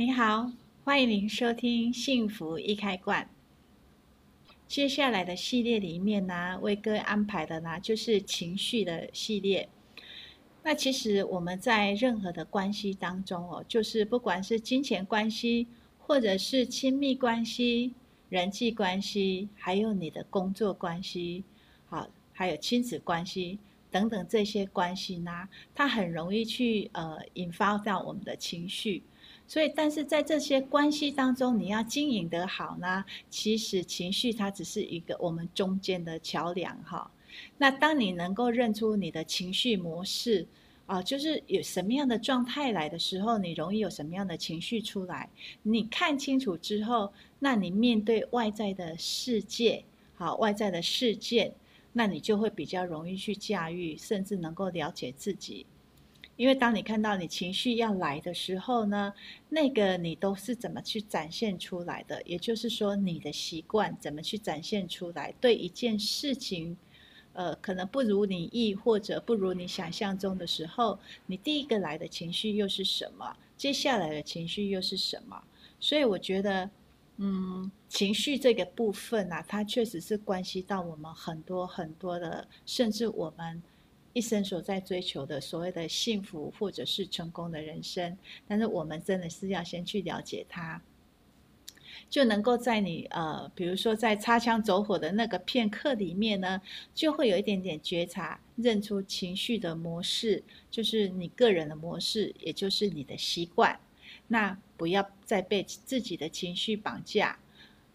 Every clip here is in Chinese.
你好，欢迎您收听《幸福一开罐》。接下来的系列里面呢，为各位安排的呢，就是情绪的系列。那其实我们在任何的关系当中哦，就是不管是金钱关系，或者是亲密关系、人际关系，还有你的工作关系，好，还有亲子关系等等这些关系呢，它很容易去呃引发到我们的情绪。所以，但是在这些关系当中，你要经营得好呢，其实情绪它只是一个我们中间的桥梁哈。那当你能够认出你的情绪模式啊，就是有什么样的状态来的时候，你容易有什么样的情绪出来，你看清楚之后，那你面对外在的世界，好，外在的事件，那你就会比较容易去驾驭，甚至能够了解自己。因为当你看到你情绪要来的时候呢，那个你都是怎么去展现出来的？也就是说，你的习惯怎么去展现出来？对一件事情，呃，可能不如你意或者不如你想象中的时候，你第一个来的情绪又是什么？接下来的情绪又是什么？所以我觉得，嗯，情绪这个部分啊，它确实是关系到我们很多很多的，甚至我们。一生所在追求的所谓的幸福或者是成功的人生，但是我们真的是要先去了解它，就能够在你呃，比如说在擦枪走火的那个片刻里面呢，就会有一点点觉察，认出情绪的模式，就是你个人的模式，也就是你的习惯。那不要再被自己的情绪绑架，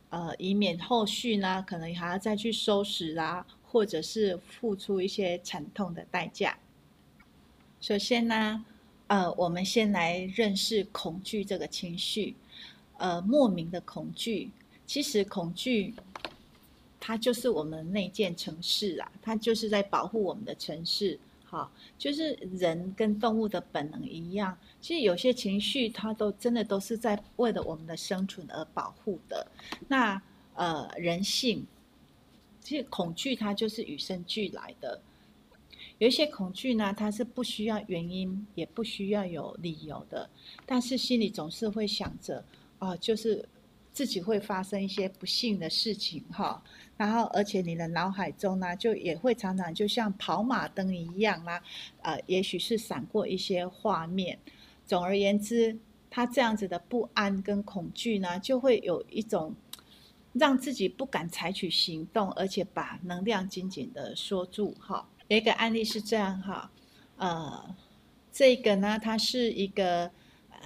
呃，以免后续呢可能还要再去收拾啦。或者是付出一些惨痛的代价。首先呢，呃，我们先来认识恐惧这个情绪，呃，莫名的恐惧。其实恐惧，它就是我们内建城市啊，它就是在保护我们的城市。好，就是人跟动物的本能一样，其实有些情绪，它都真的都是在为了我们的生存而保护的。那呃，人性。其实恐惧它就是与生俱来的，有一些恐惧呢，它是不需要原因，也不需要有理由的，但是心里总是会想着，哦，就是自己会发生一些不幸的事情哈，然后而且你的脑海中呢，就也会常常就像跑马灯一样啦，呃，也许是闪过一些画面。总而言之，他这样子的不安跟恐惧呢，就会有一种。让自己不敢采取行动，而且把能量紧紧的缩住。哈，有一个案例是这样哈，呃，这个呢，她是一个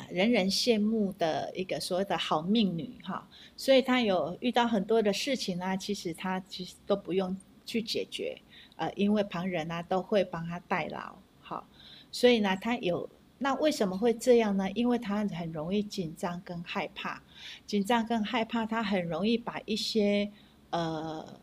人人羡慕的一个所谓的好命女哈，所以她有遇到很多的事情呢，其实她其实都不用去解决，呃，因为旁人呢都会帮她代劳。好，所以呢，她有。那为什么会这样呢？因为他很容易紧张跟害怕，紧张跟害怕，他很容易把一些呃，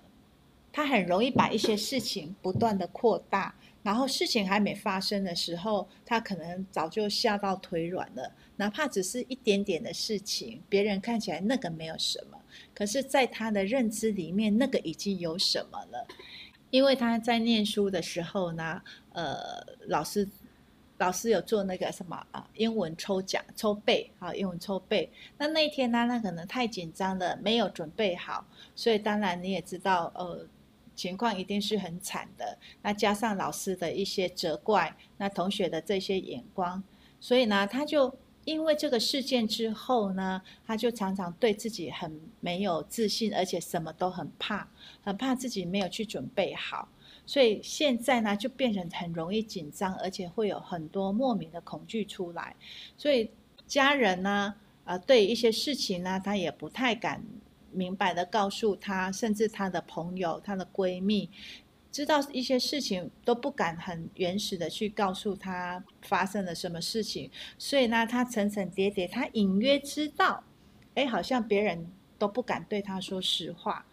他很容易把一些事情不断的扩大，然后事情还没发生的时候，他可能早就吓到腿软了。哪怕只是一点点的事情，别人看起来那个没有什么，可是在他的认知里面，那个已经有什么了。因为他在念书的时候呢，呃，老师。老师有做那个什么啊，英文抽奖抽背，好，英文抽背。那那一天呢，那可能太紧张了，没有准备好，所以当然你也知道，呃，情况一定是很惨的。那加上老师的一些责怪，那同学的这些眼光，所以呢，他就因为这个事件之后呢，他就常常对自己很没有自信，而且什么都很怕，很怕自己没有去准备好。所以现在呢，就变成很容易紧张，而且会有很多莫名的恐惧出来。所以家人呢，呃，对一些事情呢，他也不太敢明白的告诉他，甚至他的朋友、他的闺蜜，知道一些事情都不敢很原始的去告诉他发生了什么事情。所以呢，他层层叠叠，他隐约知道，哎，好像别人都不敢对他说实话。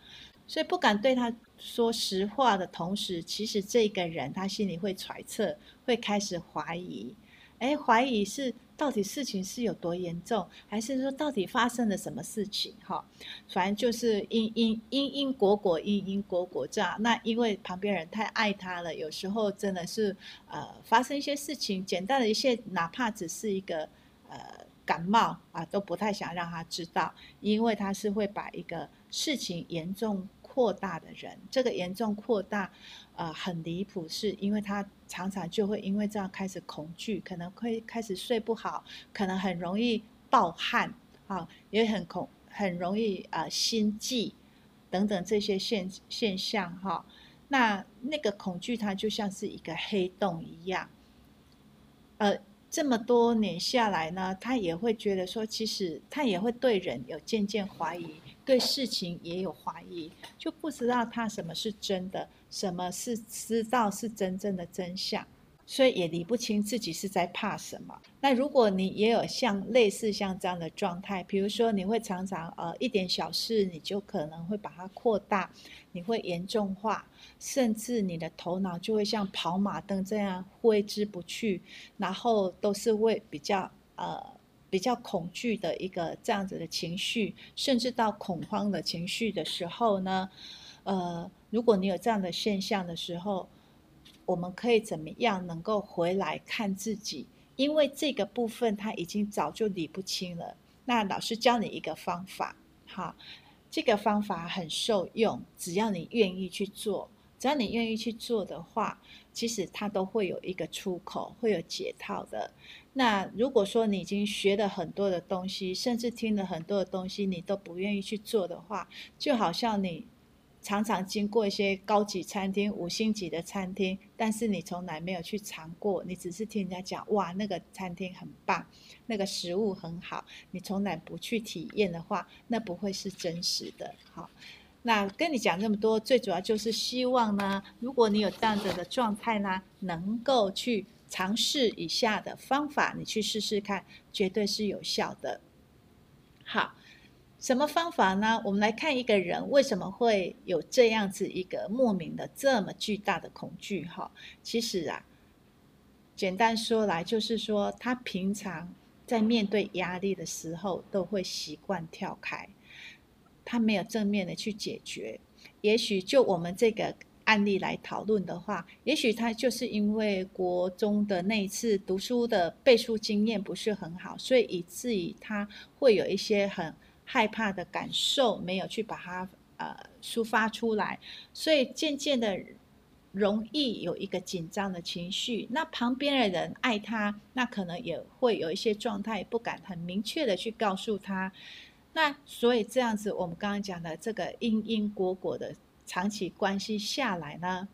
所以不敢对他说实话的同时，其实这个人他心里会揣测，会开始怀疑，哎，怀疑是到底事情是有多严重，还是说到底发生了什么事情？哈，反正就是因因因因果果因因果果这样。那因为旁边人太爱他了，有时候真的是呃发生一些事情，简单的一些，哪怕只是一个呃感冒啊，都不太想让他知道，因为他是会把一个事情严重扩大的人。这个严重扩大，呃，很离谱，是因为他常常就会因为这样开始恐惧，可能会开始睡不好，可能很容易暴汗啊，也很恐，很容易呃心悸等等这些现现象哈、那那个恐惧，它就像是一个黑洞一样，呃。这么多年下来呢，他也会觉得说，其实他也会对人有渐渐怀疑，对事情也有怀疑，就不知道他什么是真的，什么是知道是真正的真相。所以也理不清自己是在怕什么。那如果你也有像类似像这样的状态，比如说你会常常呃一点小事你就可能会把它扩大，你会严重化，甚至你的头脑就会像跑马灯这样挥之不去，然后都是会比较呃比较恐惧的一个这样子的情绪，甚至到恐慌的情绪的时候呢，呃，如果你有这样的现象的时候。我们可以怎么样能够回来看自己？因为这个部分他已经早就理不清了。那老师教你一个方法，哈，这个方法很受用，只要你愿意去做，只要你愿意去做的话，其实它都会有一个出口，会有解套的。那如果说你已经学了很多的东西，甚至听了很多的东西，你都不愿意去做的话，就好像你。常常经过一些高级餐厅、五星级的餐厅，但是你从来没有去尝过，你只是听人家讲，哇，那个餐厅很棒，那个食物很好，你从来不去体验的话，那不会是真实的。好，那跟你讲这么多，最主要就是希望呢，如果你有这样子的状态呢，能够去尝试以下的方法，你去试试看，绝对是有效的。好。什么方法呢？我们来看一个人为什么会有这样子一个莫名的这么巨大的恐惧哈。其实啊，简单说来就是说，他平常在面对压力的时候都会习惯跳开，他没有正面的去解决。也许就我们这个案例来讨论的话，也许他就是因为国中的那一次读书的背书经验不是很好，所以以至于他会有一些很。害怕的感受没有去把它呃抒发出来，所以渐渐的容易有一个紧张的情绪。那旁边的人爱他，那可能也会有一些状态不敢很明确的去告诉他。那所以这样子，我们刚刚讲的这个因因果果的长期关系下来呢，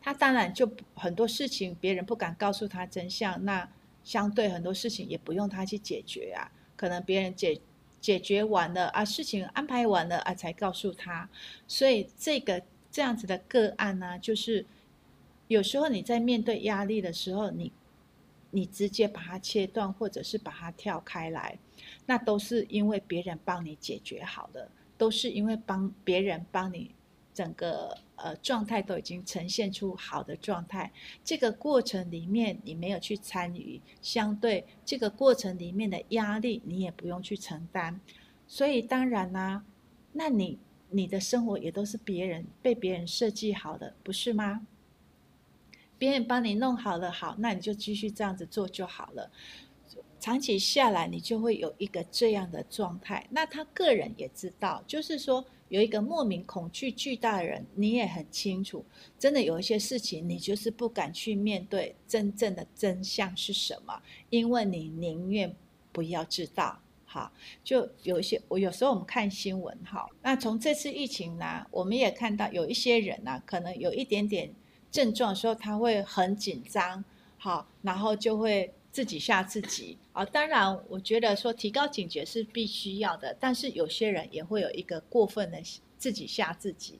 他当然就很多事情别人不敢告诉他真相，那相对很多事情也不用他去解决啊，可能别人解。解决完了啊，事情安排完了啊，才告诉他。所以这个这样子的个案呢，就是有时候你在面对压力的时候，你你直接把它切断，或者是把它跳开来，那都是因为别人帮你解决好的，都是因为帮别人帮你。整个呃状态都已经呈现出好的状态，这个过程里面你没有去参与，相对这个过程里面的压力你也不用去承担，所以当然啦、那你你的生活也都是别人被别人设计好的，不是吗？别人帮你弄好了，好，那你就继续这样子做就好了。长期下来，你就会有一个这样的状态。那他个人也知道，就是说。有一个莫名恐惧巨大的人，你也很清楚，真的有一些事情你就是不敢去面对真正的真相是什么，因为你宁愿不要知道。好，就有一些我有时候我们看新闻，哈，那从这次疫情呢，我们也看到有一些人呢，可能有一点点症状的时候，他会很紧张，好，然后就会。自己吓自己啊！当然，我觉得说提高警觉是必须要的，但是有些人也会有一个过分的自己吓自己。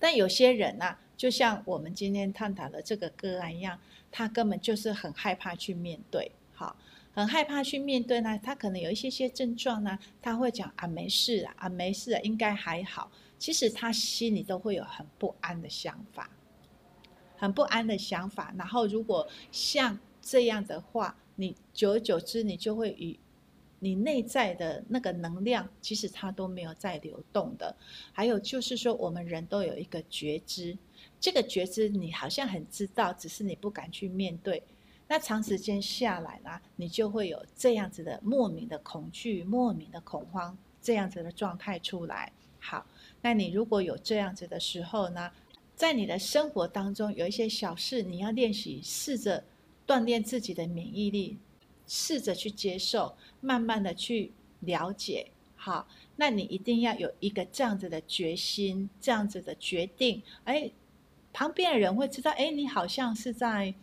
但有些人呢、就像我们今天探讨的这个个案一样，他根本就是很害怕去面对，好，很害怕去面对呢。他可能有一些些症状呢，他会讲啊，没事啊，啊，没事啊，应该还好。其实他心里都会有很不安的想法，很不安的想法。然后如果像这样的话，你久而久之，你就会与你内在的那个能量，其实它都没有在流动的。还有就是说，我们人都有一个觉知，这个觉知你好像很知道，只是你不敢去面对。那长时间下来呢，你就会有这样子的莫名的恐惧、莫名的恐慌这样子的状态出来。好，那你如果有这样子的时候呢，在你的生活当中有一些小事，你要练习，试着锻炼自己的免疫力，试着去接受，慢慢的去了解。好，那你一定要有一个这样子的决心，这样子的决定。哎，旁边的人会知道，哎，你好像是在。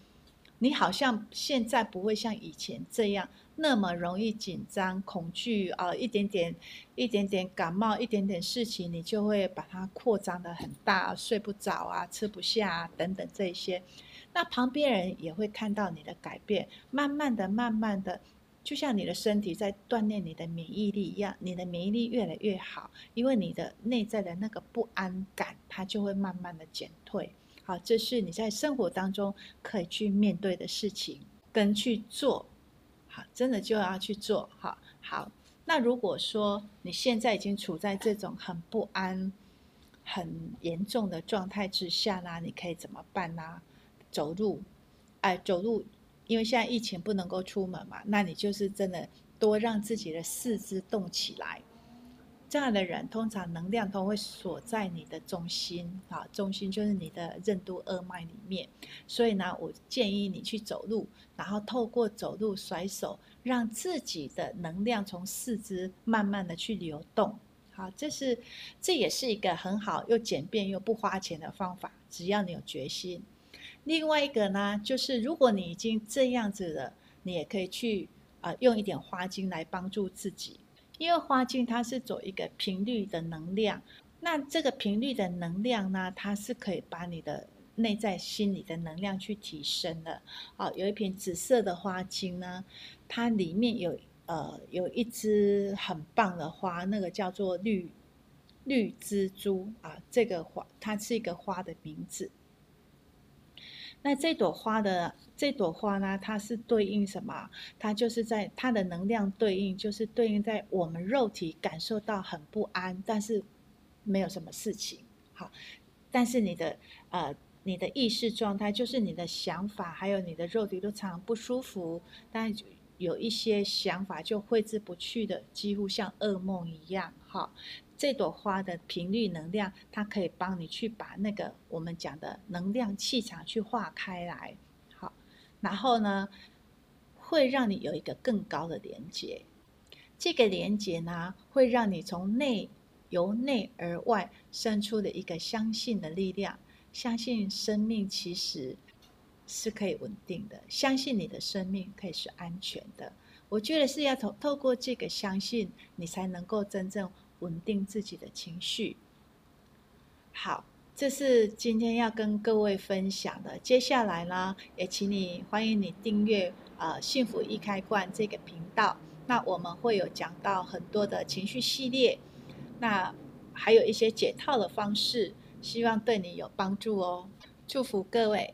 你好像现在不会像以前这样那么容易紧张、恐惧啊、一点点、一点点感冒，一点点事情，你就会把它扩张得很大，睡不着啊，吃不下啊，等等这些。那旁边人也会看到你的改变，慢慢的、慢慢的，就像你的身体在锻炼你的免疫力一样，你的免疫力越来越好，因为你的内在的那个不安感，它就会慢慢的减退。好，这是你在生活当中可以去面对的事情，跟去做。好，真的就要去做。好，好。那如果说你现在已经处在这种很不安、很严重的状态之下呢，你可以怎么办呢？走路，哎，走路，因为现在疫情不能够出门嘛，那你就是真的多让自己的四肢动起来。这样的人通常能量都会锁在你的中心啊，中心就是你的任督二脉里面。所以呢，我建议你去走路，然后透过走路甩手，让自己的能量从四肢慢慢的去流动。好，这是这也是一个很好又简便又不花钱的方法，只要你有决心。另外一个呢，就是如果你已经这样子了，你也可以去啊、用一点花精来帮助自己。因为花精它是走一个频率的能量，那这个频率的能量呢，它是可以把你的内在心理的能量去提升的。好，有一瓶紫色的花精呢，它里面有呃有一支很棒的花，那个叫做绿绿蜘蛛啊，这个花它是一个花的名字。那这朵花的这朵花呢，它是对应什么？它就是在它的能量对应，就是对应在我们肉体感受到很不安，但是没有什么事情。好，但是你的呃你的意识状态，就是你的想法，还有你的肉体都常常不舒服，但有一些想法就挥之不去的，几乎像噩梦一样。好。这朵花的频率能量，它可以帮你去把那个我们讲的能量气场去化开来，好，然后呢，会让你有一个更高的连接。这个连接呢，会让你从内由内而外生出的一个相信的力量，相信生命其实是可以稳定的，相信你的生命可以是安全的。我觉得是要透透过这个相信，你才能够真正。稳定自己的情绪。好，这是今天要跟各位分享的。接下来呢，也请你欢迎你订阅呃“幸福易开罐”这个频道。那我们会有讲到很多的情绪系列，那还有一些解套的方式，希望对你有帮助哦。祝福各位。